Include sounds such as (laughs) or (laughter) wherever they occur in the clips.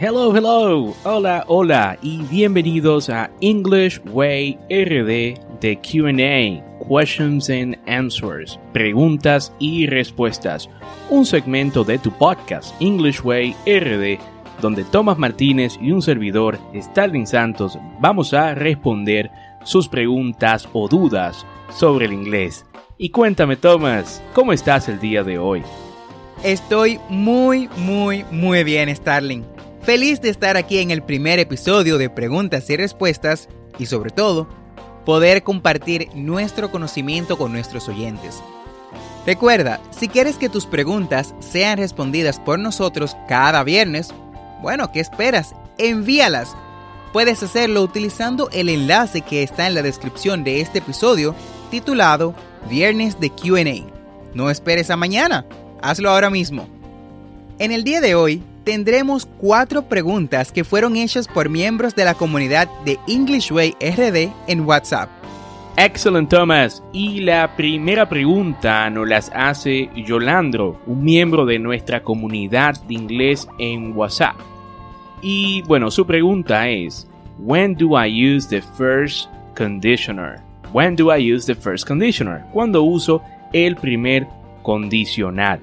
Hello, hello, hola, hola y bienvenidos a English Way RD de QA, Questions and Answers, preguntas y respuestas, un segmento de tu podcast English Way RD donde Tomás Martínez y un servidor, Stalin Santos, vamos a responder sus preguntas o dudas sobre el inglés. Y cuéntame, Tomás, ¿cómo estás el día de hoy? Estoy muy, muy, muy bien, Starling. Feliz de estar aquí en el primer episodio de Preguntas y Respuestas y sobre todo, poder compartir nuestro conocimiento con nuestros oyentes. Recuerda, si quieres que tus preguntas sean respondidas por nosotros cada viernes, bueno, ¿qué esperas? Envíalas. Puedes hacerlo utilizando el enlace que está en la descripción de este episodio titulado Viernes de QA. No esperes a mañana, hazlo ahora mismo. En el día de hoy tendremos cuatro preguntas que fueron hechas por miembros de la comunidad de English Way RD en WhatsApp. Excellent, Thomas. Y la primera pregunta nos las hace Yolandro, un miembro de nuestra comunidad de inglés en WhatsApp. Y bueno, su pregunta es, When do I use the first conditioner? When do I use the first conditioner? Cuando uso el primer condicional.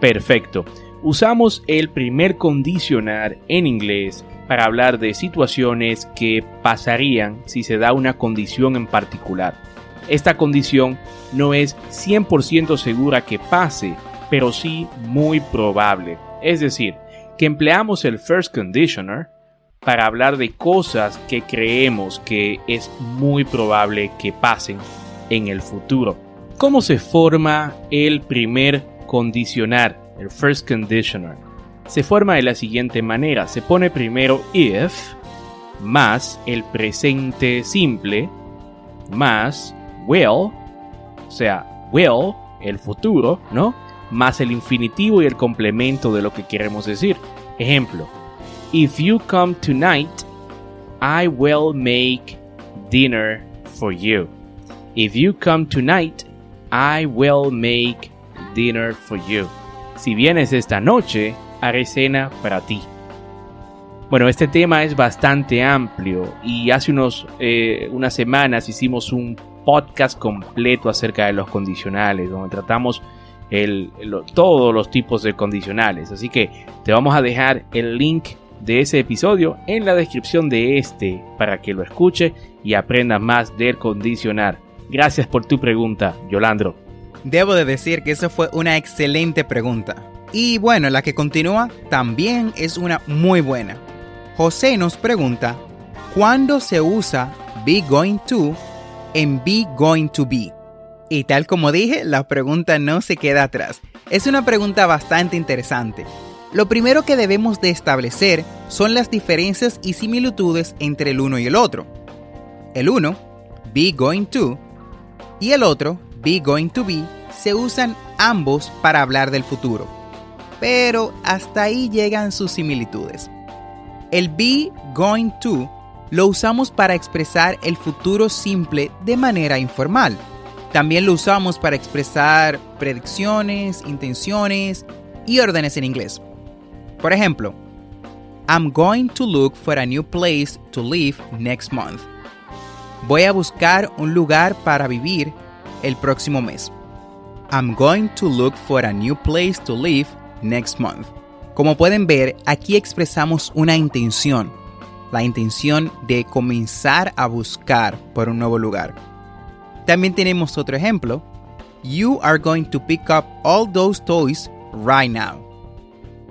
Perfecto usamos el primer condicionar en inglés para hablar de situaciones que pasarían si se da una condición en particular. Esta condición no es 100% segura que pase, pero sí muy probable. Es decir, que empleamos el first conditioner para hablar de cosas que creemos que es muy probable que pasen en el futuro. ¿Cómo se forma el primer condicionar? El first conditioner, se forma de la siguiente manera. Se pone primero if más el presente simple más will, o sea, will, el futuro, ¿no? Más el infinitivo y el complemento de lo que queremos decir. Ejemplo, if you come tonight, I will make dinner for you. If you come tonight, I will make dinner for you. Si vienes esta noche, haré cena para ti. Bueno, este tema es bastante amplio y hace unos, eh, unas semanas hicimos un podcast completo acerca de los condicionales, donde tratamos todos los tipos de condicionales. Así que te vamos a dejar el link de ese episodio en la descripción de este para que lo escuche y aprenda más del condicionar. Gracias por tu pregunta, Yolandro. Debo de decir que esa fue una excelente pregunta. Y bueno, la que continúa también es una muy buena. José nos pregunta, ¿cuándo se usa be going to en be going to be? Y tal como dije, la pregunta no se queda atrás. Es una pregunta bastante interesante. Lo primero que debemos de establecer son las diferencias y similitudes entre el uno y el otro. El uno, be going to, y el otro, be going to be se usan ambos para hablar del futuro, pero hasta ahí llegan sus similitudes. El be going to lo usamos para expresar el futuro simple de manera informal. También lo usamos para expresar predicciones, intenciones y órdenes en inglés. Por ejemplo, I'm going to look for a new place to live next month. Voy a buscar un lugar para vivir el próximo mes. I'm going to look for a new place to live next month. Como pueden ver, aquí expresamos una intención, la intención de comenzar a buscar por un nuevo lugar. También tenemos otro ejemplo. You are going to pick up all those toys right now.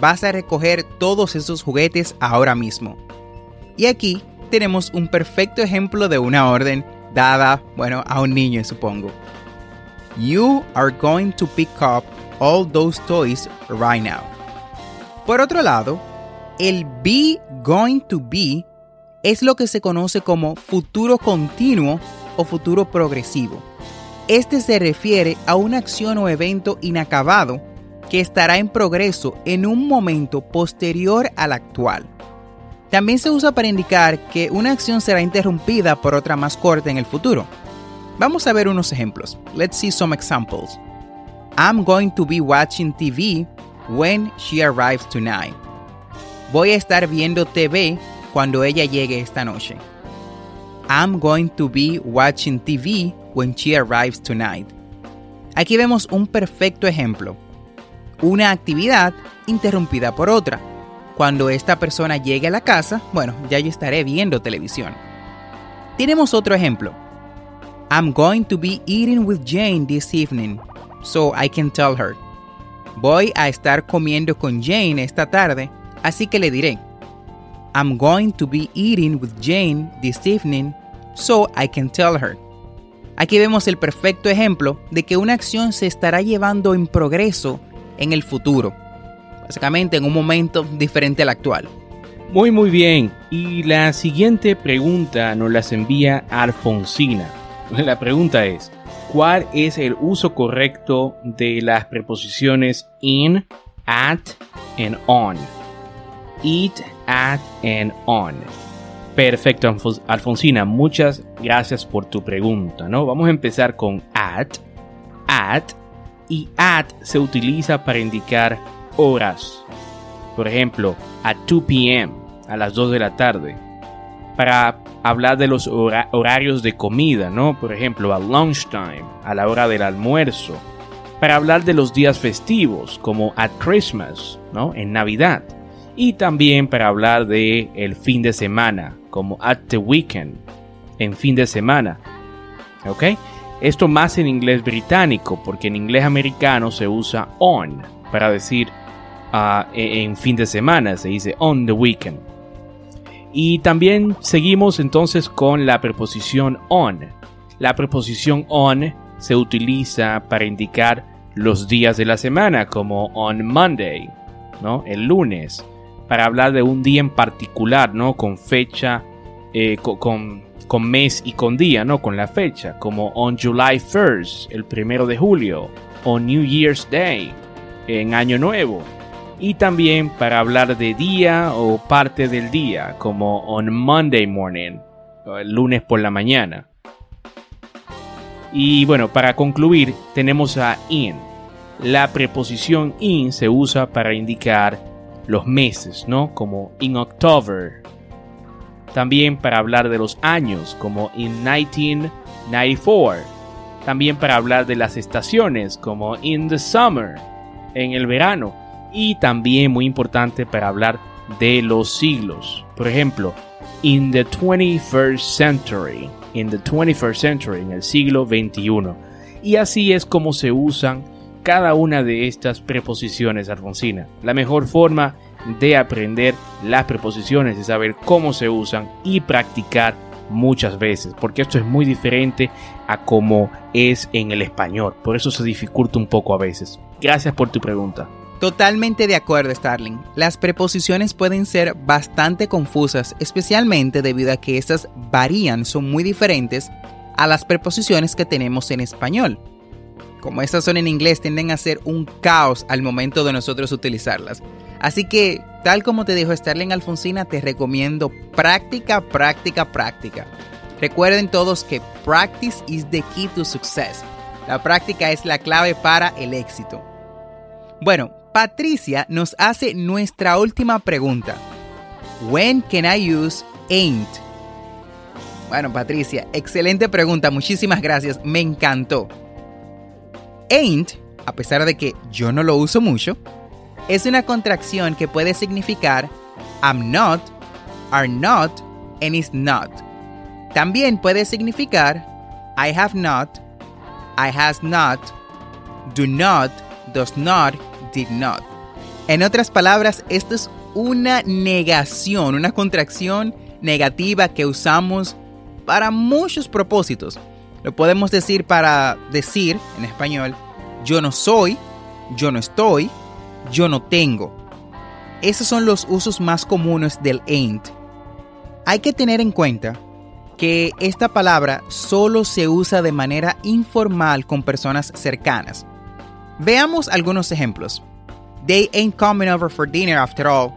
Vas a recoger todos esos juguetes ahora mismo. Y aquí tenemos un perfecto ejemplo de una orden dada, bueno, a un niño, supongo. You are going to pick up all those toys right now. Por otro lado, el be going to be es lo que se conoce como futuro continuo o futuro progresivo. Este se refiere a una acción o evento inacabado que estará en progreso en un momento posterior al actual. También se usa para indicar que una acción será interrumpida por otra más corta en el futuro. Vamos a ver unos ejemplos. Let's see some examples. I'm going to be watching TV when she arrives tonight. Voy a estar viendo TV cuando ella llegue esta noche. I'm going to be watching TV when she arrives tonight. Aquí vemos un perfecto ejemplo. Una actividad interrumpida por otra. Cuando esta persona llegue a la casa, bueno, ya yo estaré viendo televisión. Tenemos otro ejemplo. I'm going to be eating with Jane this evening, so I can tell her. Voy a estar comiendo con Jane esta tarde, así que le diré. I'm going to be eating with Jane this evening, so I can tell her. Aquí vemos el perfecto ejemplo de que una acción se estará llevando en progreso en el futuro básicamente en un momento diferente al actual. Muy muy bien, y la siguiente pregunta nos las envía Alfonsina. (laughs) La pregunta es, ¿cuál es el uso correcto de las preposiciones in, at and on? It, at and on. Perfecto, Alfonsina, muchas gracias por tu pregunta, ¿no? Vamos a empezar con at. At y at se utiliza para indicar horas. Por ejemplo, a 2 p.m., a las 2 de la tarde. Para hablar de los horarios de comida, ¿no? Por ejemplo, a lunchtime, a la hora del almuerzo. Para hablar de los días festivos, como at Christmas, ¿no? En Navidad. Y también para hablar de el fin de semana, como at the weekend, en fin de semana. ¿Ok? Esto más en inglés británico, porque en inglés americano se usa on para decir e, en fin de semana, se dice on the weekend. Y también seguimos entonces con la preposición on. La preposición on se utiliza para indicar los días de la semana, como on Monday, ¿no? El lunes, para hablar de un día en particular, ¿no? Con fecha, eh, con, con, mes y con día, ¿no? Con la fecha, como on July 1st, el primero de julio, on New Year's Day, en Año Nuevo y también para hablar de día o parte del día, como on Monday morning, el lunes por la mañana. Y bueno, para concluir, tenemos a in. La preposición in se usa para indicar los meses, ¿no? Como in October. También para hablar de los años, como in 1994. También para hablar de las estaciones, como in the summer, en el verano y también muy importante para hablar de los siglos. Por ejemplo, in the 21st century, in the 21st century, en el siglo 21. Y así es como se usan cada una de estas preposiciones, Alfonsina. La mejor forma de aprender las preposiciones es saber cómo se usan y practicar muchas veces, porque esto es muy diferente a como es en el español, por eso se dificulta un poco a veces. Gracias por tu pregunta. Totalmente de acuerdo, Starling. Las preposiciones pueden ser bastante confusas, especialmente debido a que estas varían, son muy diferentes a las preposiciones que tenemos en español. Como estas son en inglés, tienden a ser un caos al momento de nosotros utilizarlas. Así que, tal como te dijo Starling Alfonsina, te recomiendo práctica, práctica, práctica. Recuerden todos que practice is the key to success. La práctica es la clave para el éxito. Bueno, Patricia nos hace nuestra última pregunta. When can I use ain't? Bueno, Patricia, excelente pregunta, muchísimas gracias, me encantó. Ain't, a pesar de que yo no lo uso mucho, es una contracción que puede significar I'm not, are not, and is not. También puede significar I have not, I has not, do not, does not, did not. En otras palabras, esto es una negación, una contracción negativa que usamos para muchos propósitos. Lo podemos decir para decir, en español, yo no soy, yo no estoy, yo no tengo. Esos son los usos más comunes del ain't. Hay que tener en cuenta que esta palabra solo se usa de manera informal con personas cercanas. Veamos algunos ejemplos. They ain't coming over for dinner after all.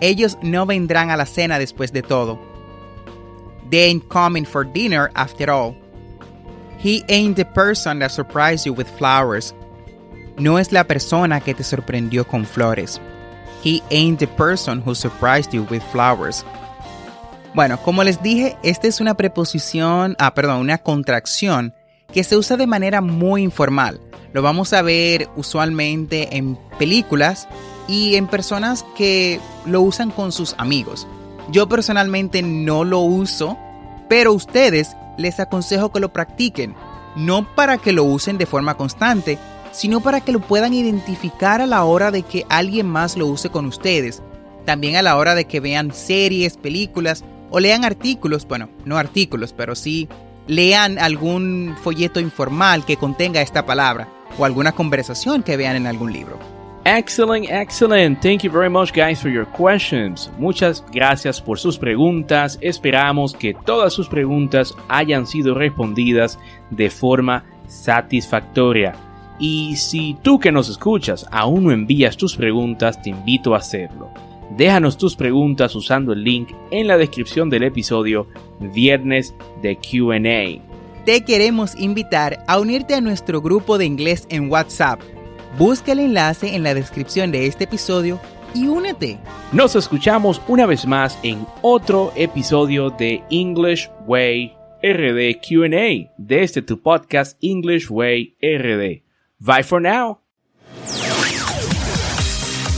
Ellos no vendrán a la cena después de todo. They ain't coming for dinner after all. He ain't the person that surprised you with flowers. No es la persona que te sorprendió con flores. He ain't the person who surprised you with flowers. Bueno, como les dije, esta es una preposición, ah, perdón, una contracción que se usa de manera muy informal. Lo vamos a ver usualmente en películas y en personas que lo usan con sus amigos. Yo personalmente no lo uso, pero ustedes les aconsejo que lo practiquen, no para que lo usen de forma constante, sino para que lo puedan identificar a la hora de que alguien más lo use con ustedes, también a la hora de que vean series, películas o lean artículos, bueno, no artículos, pero sí lean algún folleto informal que contenga esta palabra o alguna conversación que vean en algún libro. Excellent, excellent. Thank you very much, guys, for your questions. Muchas gracias por sus preguntas. Esperamos que todas sus preguntas hayan sido respondidas de forma satisfactoria. Y si tú que nos escuchas aún no envías tus preguntas, te invito a hacerlo. Déjanos tus preguntas usando el link en la descripción del episodio Viernes de QA. Te queremos invitar a unirte a nuestro grupo de inglés en WhatsApp Busca el enlace en la descripción de este episodio y únete. Nos escuchamos una vez más en otro episodio de English Way RD QA de este tu podcast English Way RD. Bye for now.